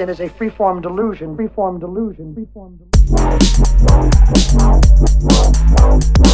Experiencing is a freeform delusion, freeform delusion, freeform delusion.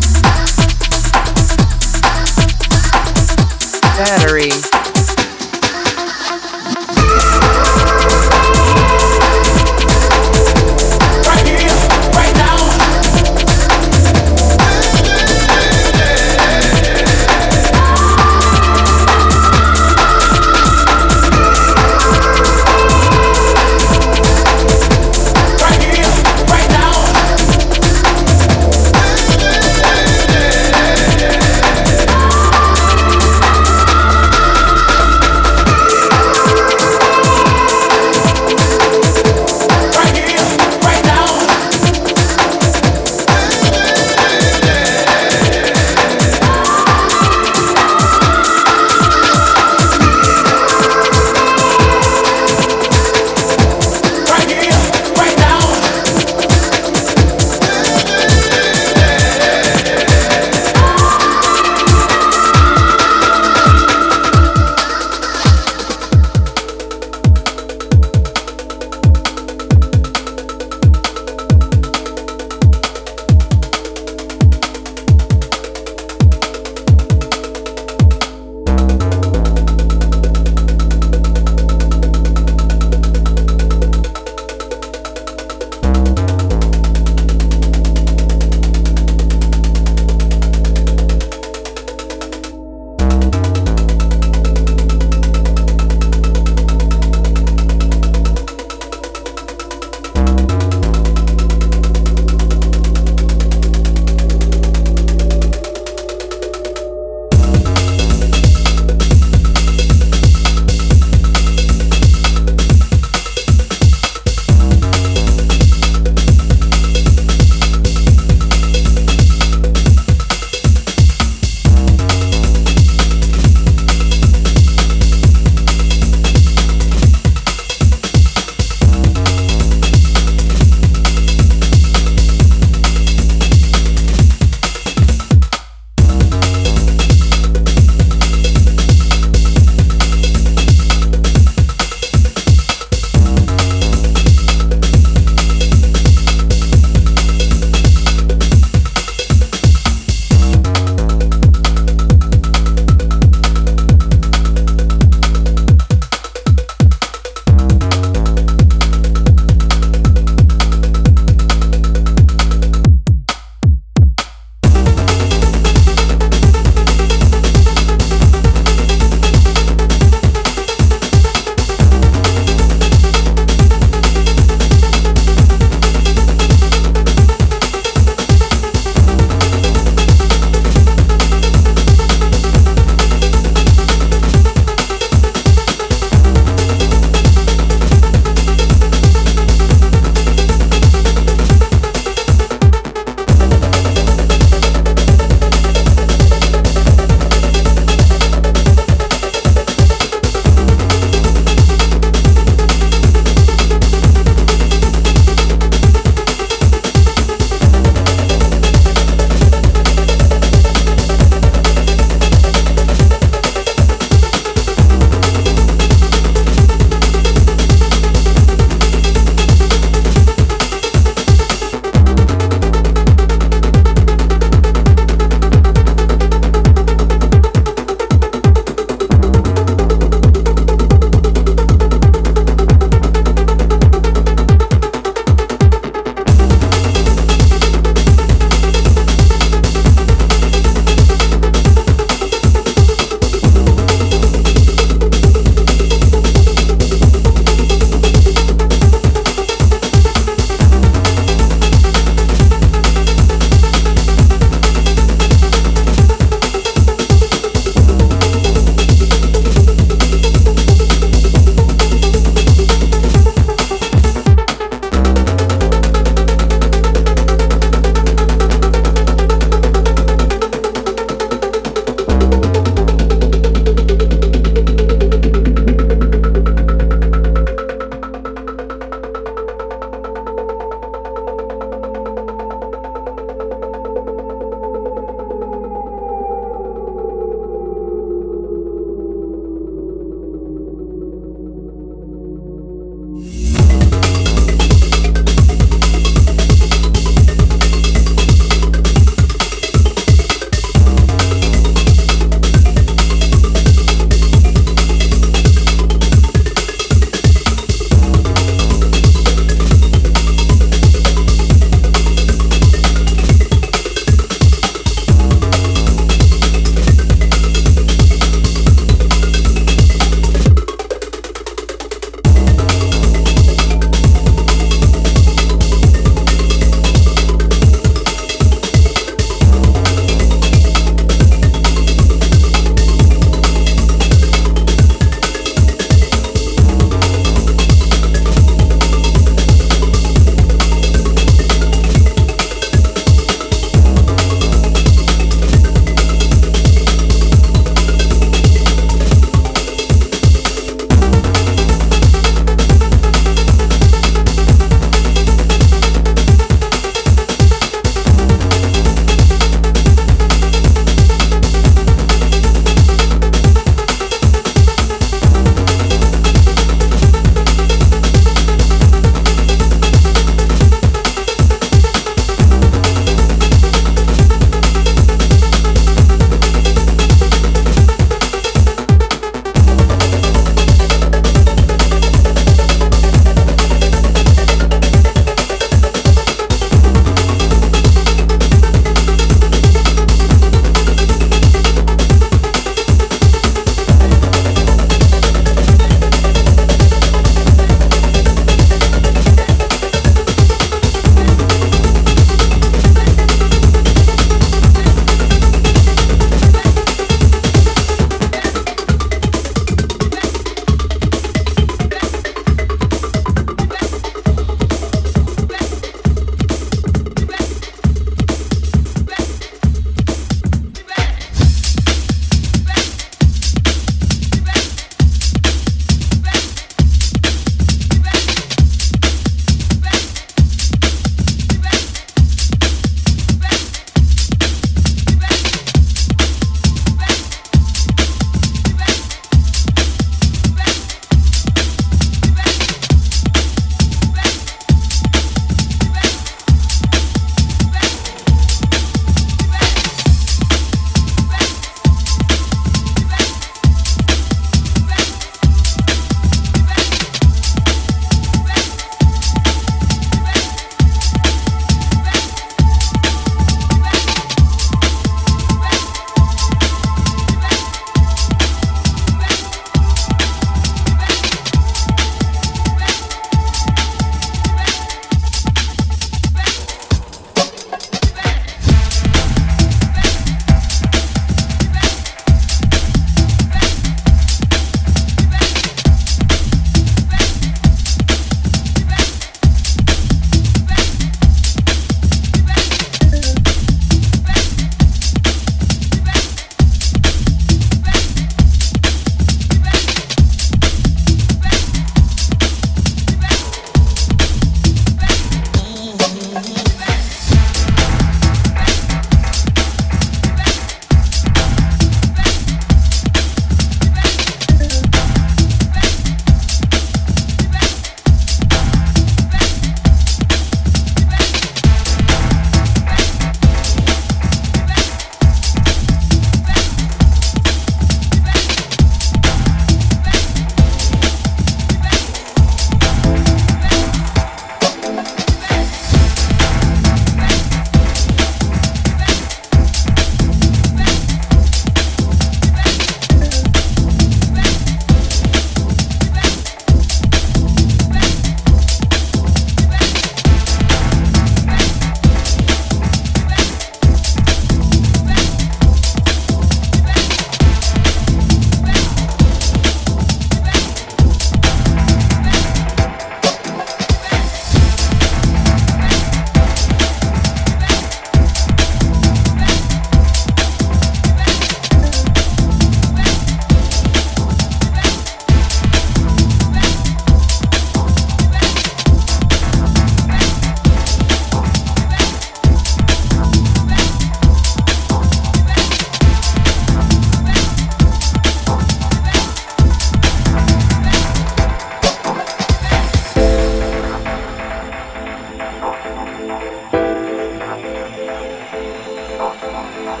Thank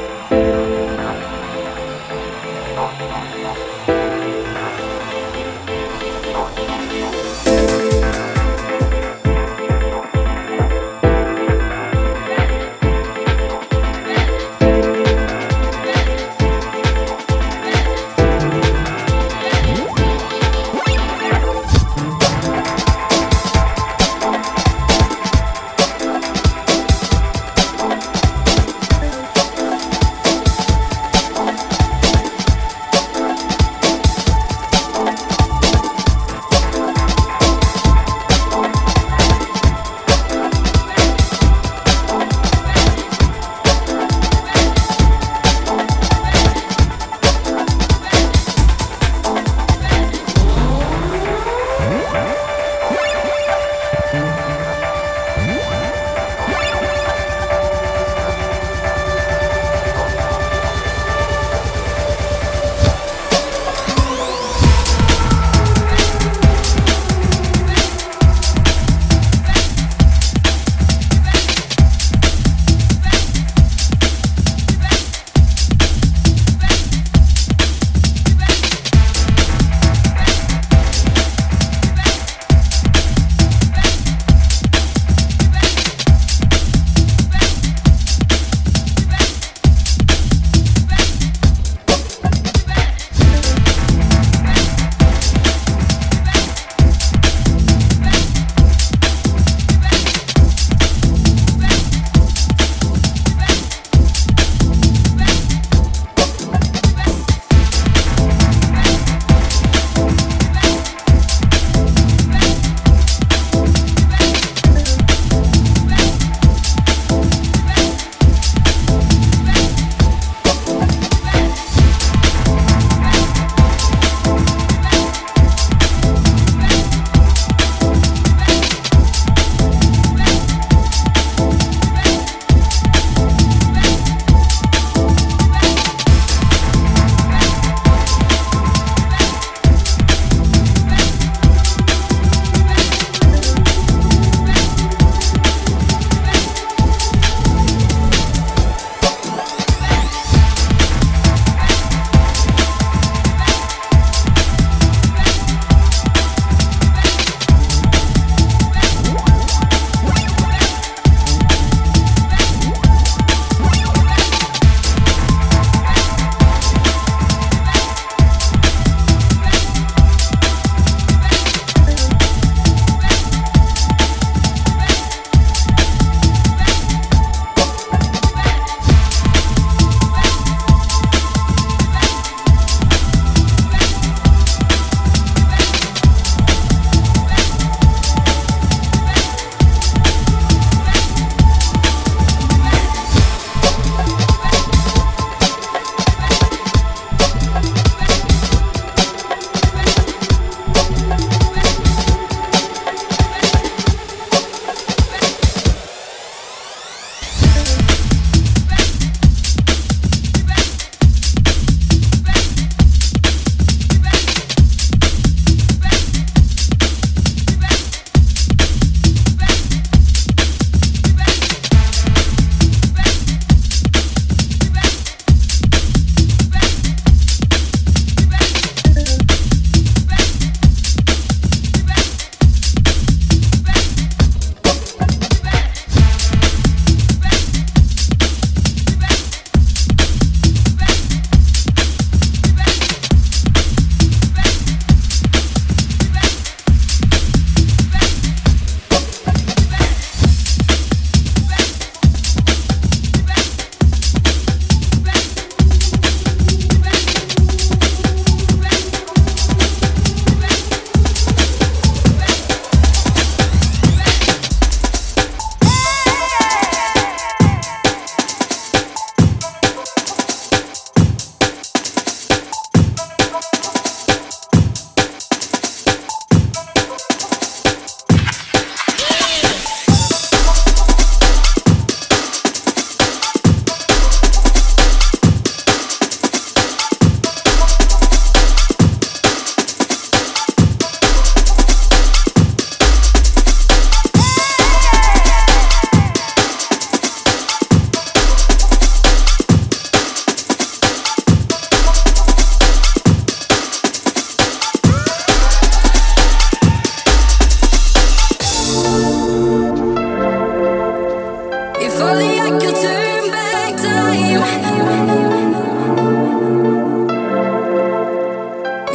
you.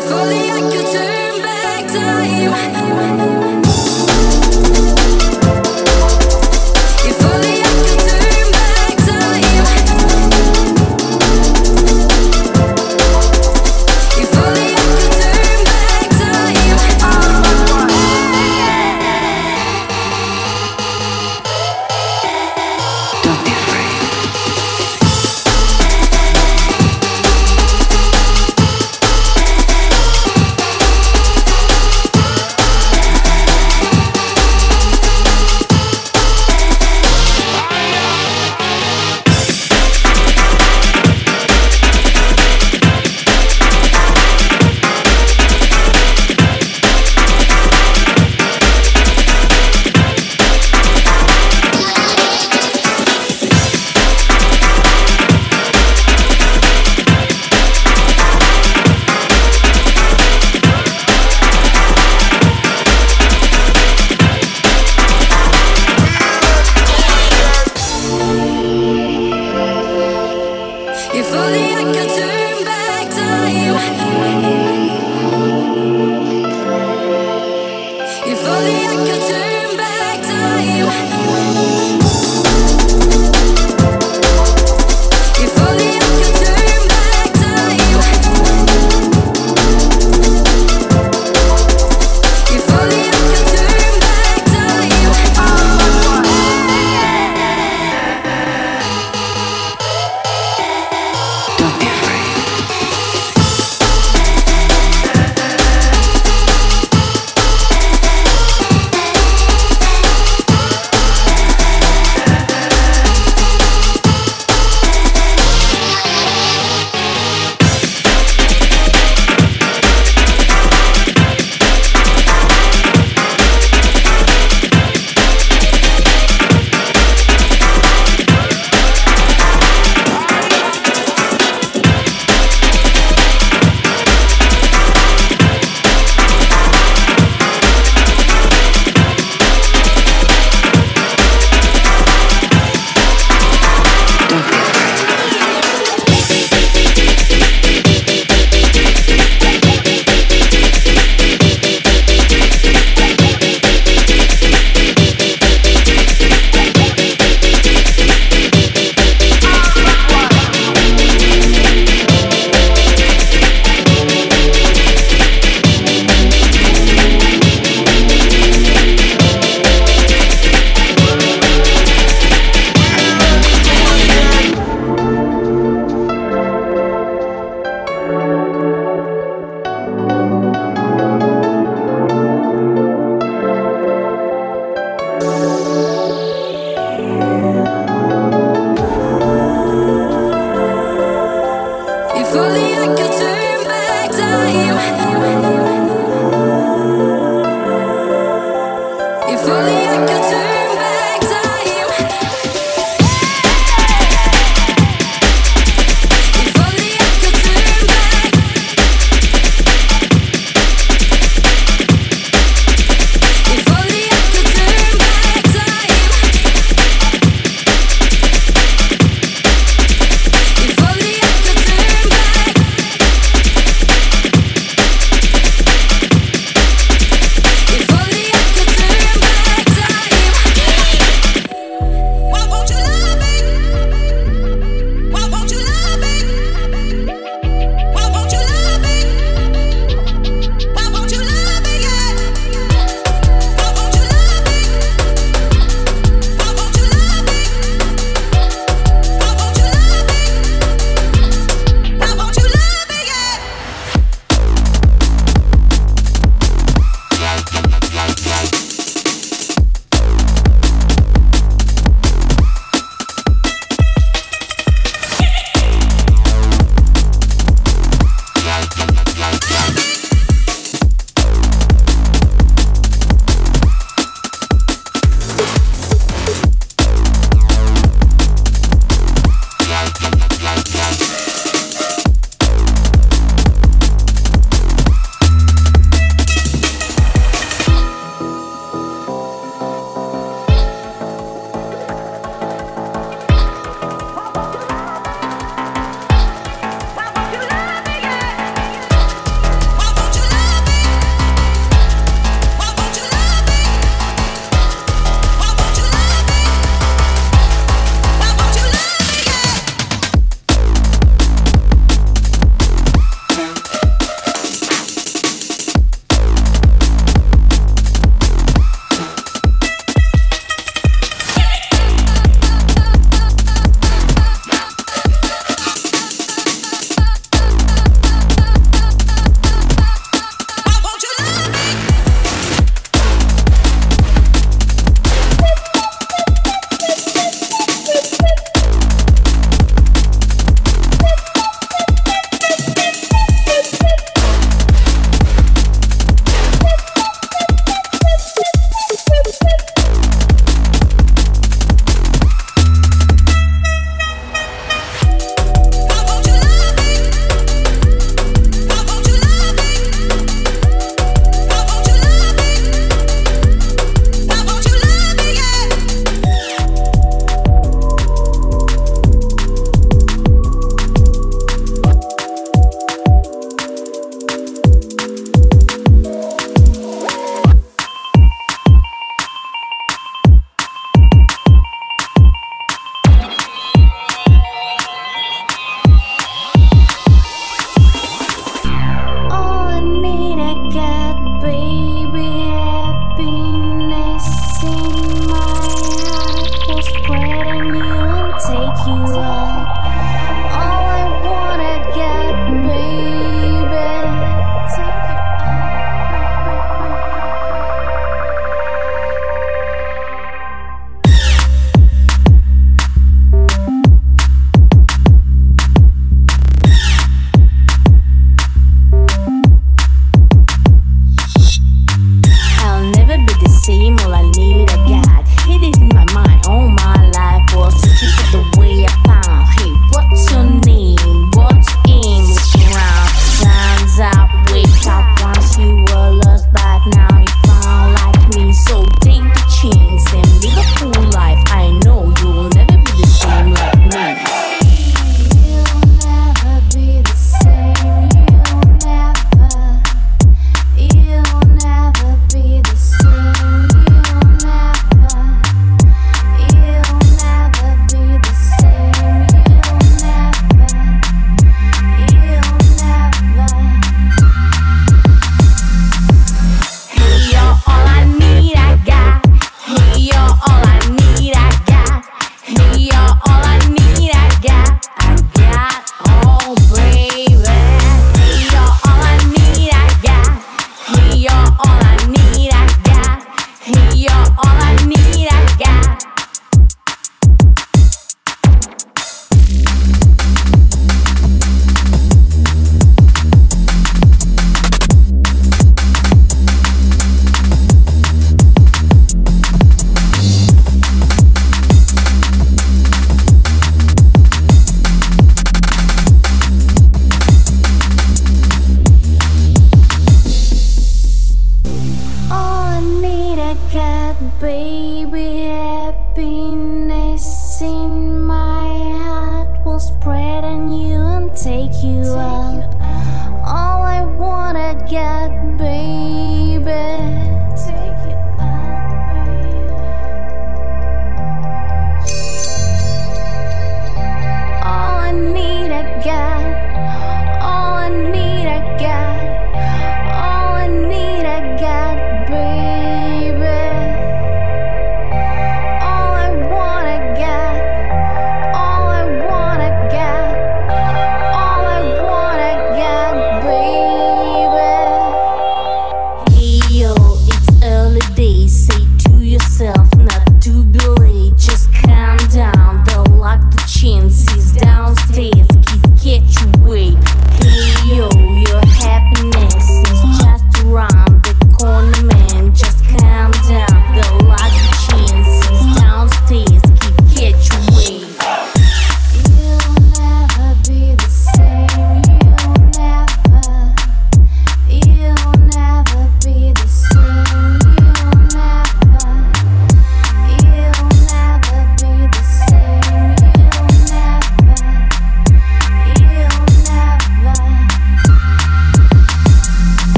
If only I could turn back time.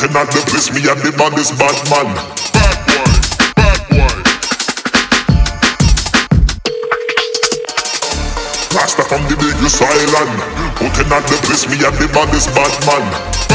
Looking at the me and the man is bad man. Bad boy, bad boy. Rasta from the big island. Looking at depress me and the man is bad man.